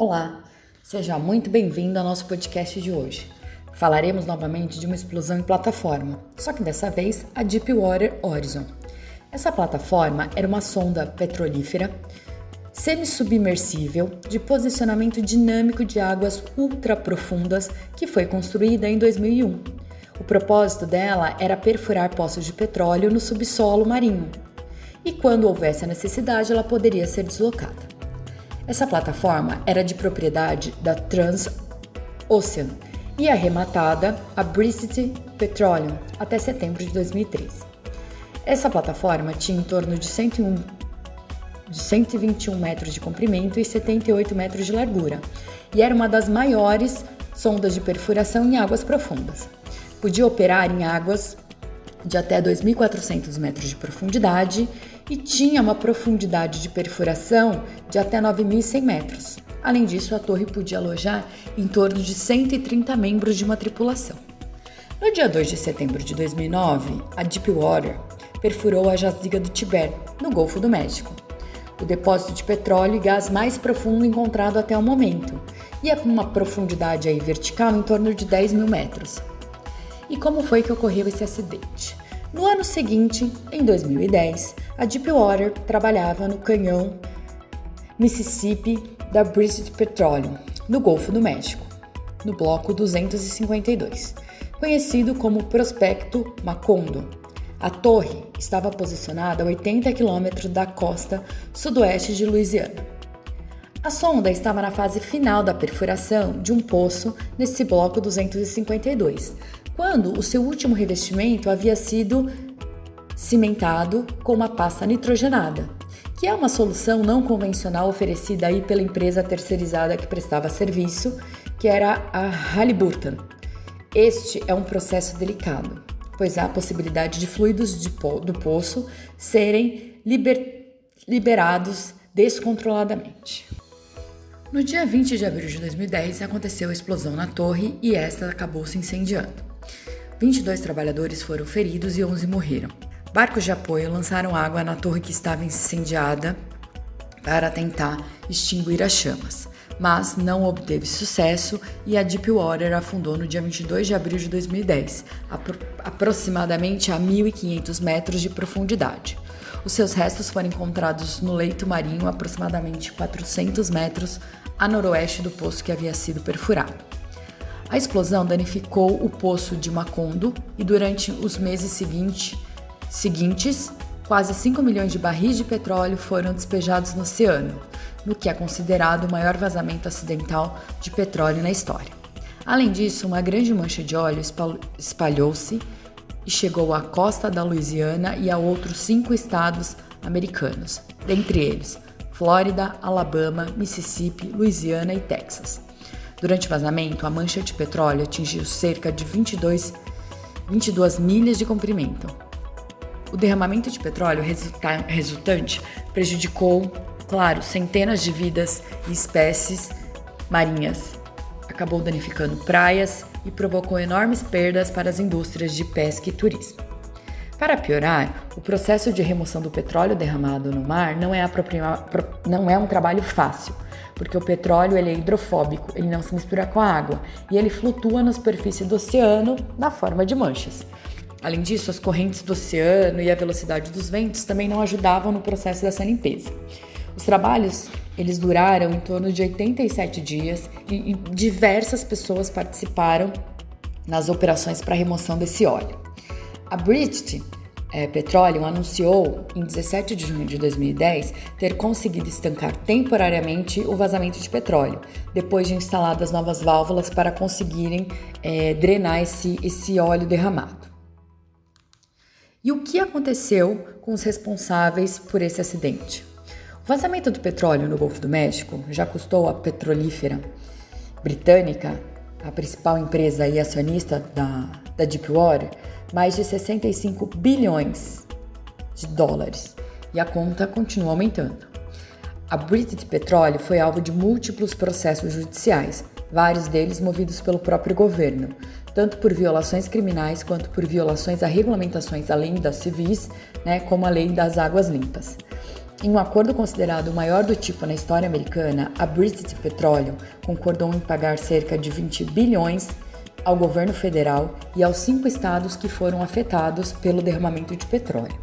Olá, seja muito bem-vindo ao nosso podcast de hoje. Falaremos novamente de uma explosão em plataforma, só que dessa vez a Deepwater Horizon. Essa plataforma era uma sonda petrolífera semi-submersível de posicionamento dinâmico de águas ultraprofundas que foi construída em 2001. O propósito dela era perfurar poços de petróleo no subsolo marinho. E quando houvesse a necessidade, ela poderia ser deslocada. Essa plataforma era de propriedade da Transocean e arrematada a British Petroleum até setembro de 2003. Essa plataforma tinha em torno de, 101, de 121 metros de comprimento e 78 metros de largura e era uma das maiores sondas de perfuração em águas profundas. Podia operar em águas de até 2.400 metros de profundidade e tinha uma profundidade de perfuração de até 9.100 metros. Além disso, a torre podia alojar em torno de 130 membros de uma tripulação. No dia 2 de setembro de 2009, a Deepwater perfurou a jaziga do Tiber, no Golfo do México, o depósito de petróleo e gás mais profundo encontrado até o momento, e a uma profundidade aí vertical em torno de 10 mil metros. E como foi que ocorreu esse acidente? No ano seguinte, em 2010, a Deepwater trabalhava no canhão Mississippi da British Petroleum, no Golfo do México, no bloco 252, conhecido como Prospecto Macondo. A torre estava posicionada a 80 quilômetros da costa sudoeste de Louisiana. A sonda estava na fase final da perfuração de um poço nesse bloco 252, quando o seu último revestimento havia sido cimentado com uma pasta nitrogenada, que é uma solução não convencional oferecida aí pela empresa terceirizada que prestava serviço, que era a Halliburton. Este é um processo delicado, pois há a possibilidade de fluidos de po do poço serem liber liberados descontroladamente. No dia 20 de abril de 2010 aconteceu a explosão na torre e esta acabou se incendiando. 22 trabalhadores foram feridos e 11 morreram. Barcos de apoio lançaram água na torre que estava incendiada para tentar extinguir as chamas, mas não obteve sucesso e a Deepwater afundou no dia 22 de abril de 2010, apro aproximadamente a 1.500 metros de profundidade. Os seus restos foram encontrados no leito marinho, aproximadamente 400 metros a noroeste do poço que havia sido perfurado. A explosão danificou o poço de Macondo e durante os meses seguinte, seguintes, quase 5 milhões de barris de petróleo foram despejados no oceano, no que é considerado o maior vazamento acidental de petróleo na história. Além disso, uma grande mancha de óleo espalhou-se e chegou à costa da Louisiana e a outros cinco estados americanos, dentre eles Flórida, Alabama, Mississippi, Louisiana e Texas. Durante o vazamento, a mancha de petróleo atingiu cerca de 22, 22 milhas de comprimento. O derramamento de petróleo resulta, resultante prejudicou, claro, centenas de vidas e espécies marinhas. Acabou danificando praias e provocou enormes perdas para as indústrias de pesca e turismo. Para piorar, o processo de remoção do petróleo derramado no mar não é, não é um trabalho fácil porque o petróleo é hidrofóbico, ele não se mistura com a água e ele flutua na superfície do oceano na forma de manchas. Além disso, as correntes do oceano e a velocidade dos ventos também não ajudavam no processo dessa limpeza. Os trabalhos eles duraram em torno de 87 dias e, e diversas pessoas participaram nas operações para remoção desse óleo. A British é, Petroleum anunciou em 17 de junho de 2010 ter conseguido estancar temporariamente o vazamento de petróleo, depois de instaladas novas válvulas para conseguirem é, drenar esse, esse óleo derramado. E o que aconteceu com os responsáveis por esse acidente? O vazamento do petróleo no Golfo do México já custou à petrolífera britânica, a principal empresa e acionista da, da Deepwater, mais de 65 bilhões de dólares e a conta continua aumentando. A British Petroleum foi alvo de múltiplos processos judiciais, vários deles movidos pelo próprio governo, tanto por violações criminais quanto por violações a regulamentações além das civis, né, como a lei das águas limpas. Em um acordo considerado o maior do tipo na história americana, a British Petroleum concordou em pagar cerca de 20 bilhões ao governo federal e aos cinco estados que foram afetados pelo derramamento de petróleo.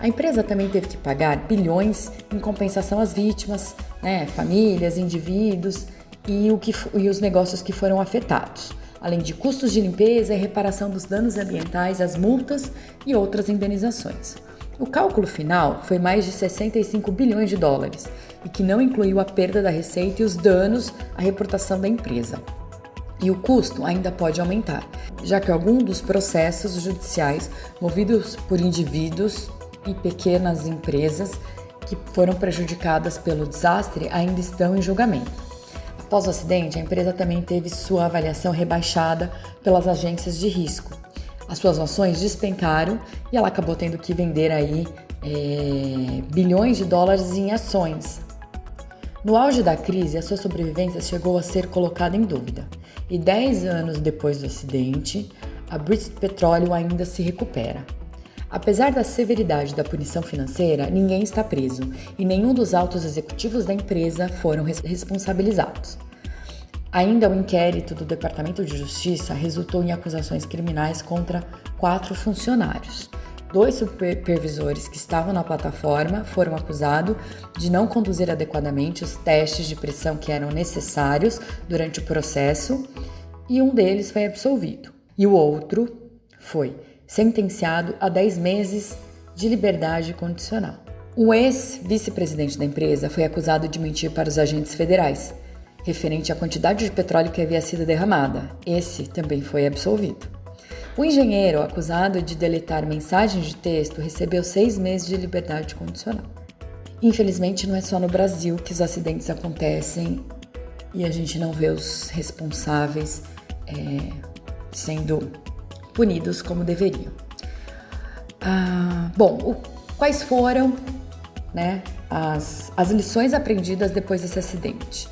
A empresa também teve que pagar bilhões em compensação às vítimas, né, famílias, indivíduos e, o que, e os negócios que foram afetados, além de custos de limpeza e reparação dos danos ambientais, as multas e outras indenizações. O cálculo final foi mais de 65 bilhões de dólares e que não incluiu a perda da receita e os danos à reputação da empresa. E o custo ainda pode aumentar, já que alguns dos processos judiciais movidos por indivíduos e pequenas empresas que foram prejudicadas pelo desastre ainda estão em julgamento. Após o acidente, a empresa também teve sua avaliação rebaixada pelas agências de risco. As suas ações despencaram e ela acabou tendo que vender aí é, bilhões de dólares em ações. No auge da crise, a sua sobrevivência chegou a ser colocada em dúvida. E 10 anos depois do acidente, a British Petroleum ainda se recupera. Apesar da severidade da punição financeira, ninguém está preso e nenhum dos altos executivos da empresa foram responsabilizados. Ainda o inquérito do Departamento de Justiça resultou em acusações criminais contra quatro funcionários. Dois supervisores que estavam na plataforma foram acusados de não conduzir adequadamente os testes de pressão que eram necessários durante o processo e um deles foi absolvido. E o outro foi sentenciado a 10 meses de liberdade condicional. O ex-vice-presidente da empresa foi acusado de mentir para os agentes federais, referente à quantidade de petróleo que havia sido derramada. Esse também foi absolvido. O engenheiro, acusado de deletar mensagens de texto, recebeu seis meses de liberdade condicional. Infelizmente, não é só no Brasil que os acidentes acontecem e a gente não vê os responsáveis é, sendo punidos como deveriam. Ah, bom, o, quais foram né, as, as lições aprendidas depois desse acidente?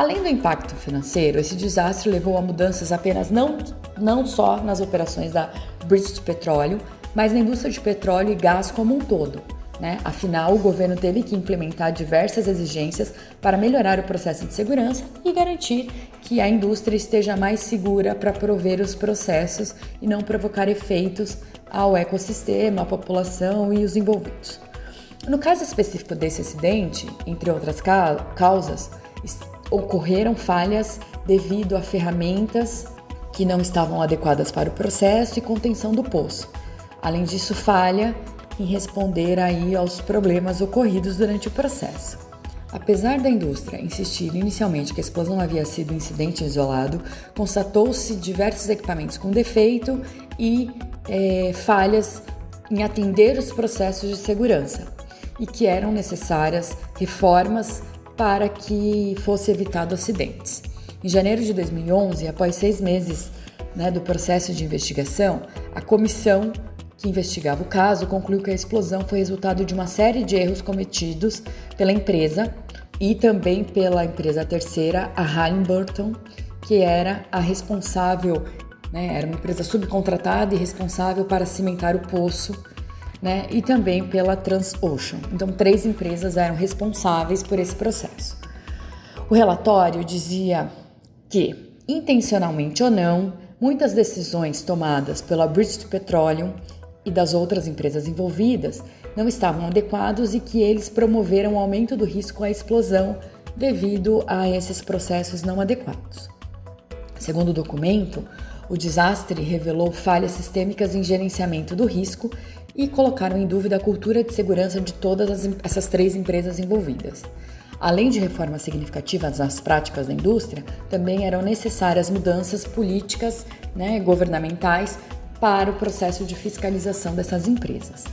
Além do impacto financeiro, esse desastre levou a mudanças apenas não, não só nas operações da British Petroleum, mas na indústria de petróleo e gás como um todo. Né? Afinal, o governo teve que implementar diversas exigências para melhorar o processo de segurança e garantir que a indústria esteja mais segura para prover os processos e não provocar efeitos ao ecossistema, à população e os envolvidos. No caso específico desse acidente, entre outras causas, ocorreram falhas devido a ferramentas que não estavam adequadas para o processo e contenção do poço. Além disso, falha em responder aí aos problemas ocorridos durante o processo. Apesar da indústria insistir inicialmente que a explosão havia sido um incidente isolado, constatou-se diversos equipamentos com defeito e é, falhas em atender os processos de segurança e que eram necessárias reformas para que fosse evitado acidentes. Em janeiro de 2011, após seis meses né, do processo de investigação, a comissão que investigava o caso, concluiu que a explosão foi resultado de uma série de erros cometidos pela empresa e também pela empresa terceira, a Halliburton, que era a responsável, né, era uma empresa subcontratada e responsável para cimentar o poço, né, e também pela Transocean. Então, três empresas eram responsáveis por esse processo. O relatório dizia que, intencionalmente ou não, muitas decisões tomadas pela British Petroleum e das outras empresas envolvidas não estavam adequados e que eles promoveram o aumento do risco à explosão devido a esses processos não adequados. Segundo o documento, o desastre revelou falhas sistêmicas em gerenciamento do risco e colocaram em dúvida a cultura de segurança de todas as, essas três empresas envolvidas. Além de reformas significativas nas práticas da indústria, também eram necessárias mudanças políticas né, governamentais para o processo de fiscalização dessas empresas.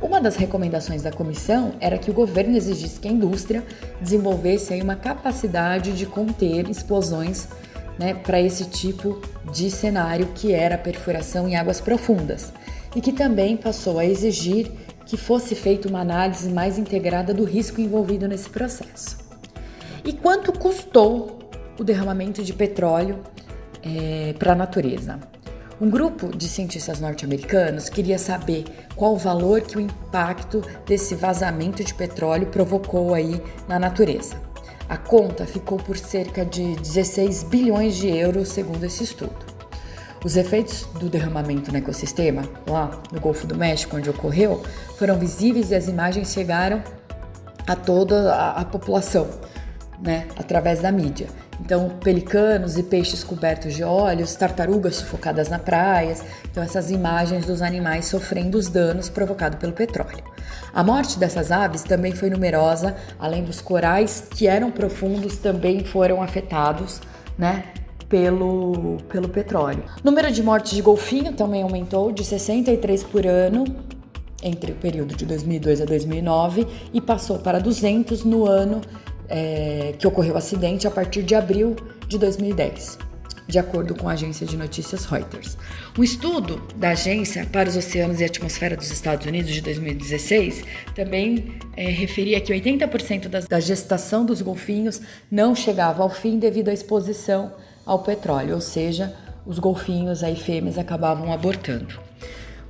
Uma das recomendações da comissão era que o governo exigisse que a indústria desenvolvesse uma capacidade de conter explosões né, para esse tipo de cenário que era a perfuração em águas profundas e que também passou a exigir que fosse feita uma análise mais integrada do risco envolvido nesse processo. E quanto custou o derramamento de petróleo é, para a natureza? Um grupo de cientistas norte-americanos queria saber qual o valor que o impacto desse vazamento de petróleo provocou aí na natureza. A conta ficou por cerca de 16 bilhões de euros, segundo esse estudo. Os efeitos do derramamento no ecossistema, lá no Golfo do México, onde ocorreu, foram visíveis e as imagens chegaram a toda a, a população, né, através da mídia. Então, pelicanos e peixes cobertos de óleos, tartarugas sufocadas na praia. Então, essas imagens dos animais sofrendo os danos provocados pelo petróleo. A morte dessas aves também foi numerosa, além dos corais que eram profundos também foram afetados, né? Pelo, pelo petróleo. O número de mortes de golfinho também aumentou de 63 por ano entre o período de 2002 a 2009 e passou para 200 no ano é, que ocorreu o acidente a partir de abril de 2010, de acordo com a agência de notícias Reuters. Um estudo da Agência para os Oceanos e Atmosfera dos Estados Unidos de 2016 também é, referia que 80% das, da gestação dos golfinhos não chegava ao fim devido à exposição ao petróleo, ou seja, os golfinhos aí fêmeas acabavam abortando.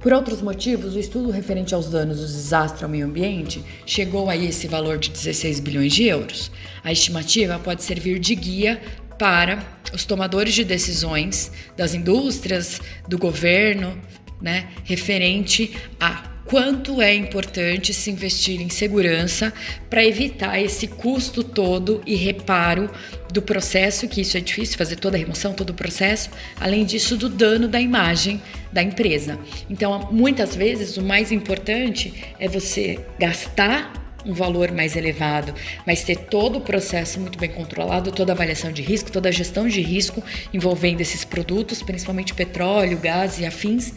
Por outros motivos, o estudo referente aos danos dos desastres ao meio ambiente chegou a esse valor de 16 bilhões de euros. A estimativa pode servir de guia para os tomadores de decisões das indústrias, do governo, né, referente a quanto é importante se investir em segurança para evitar esse custo todo e reparo do processo, que isso é difícil, fazer toda a remoção, todo o processo, além disso, do dano da imagem da empresa. Então, muitas vezes, o mais importante é você gastar um valor mais elevado, mas ter todo o processo muito bem controlado, toda a avaliação de risco, toda a gestão de risco envolvendo esses produtos, principalmente petróleo, gás e afins,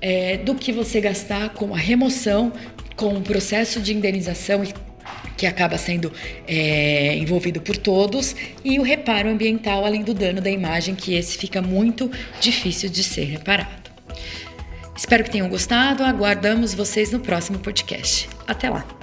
é, do que você gastar com a remoção, com o processo de indenização que acaba sendo é, envolvido por todos e o reparo ambiental, além do dano da imagem, que esse fica muito difícil de ser reparado. Espero que tenham gostado. Aguardamos vocês no próximo podcast. Até lá!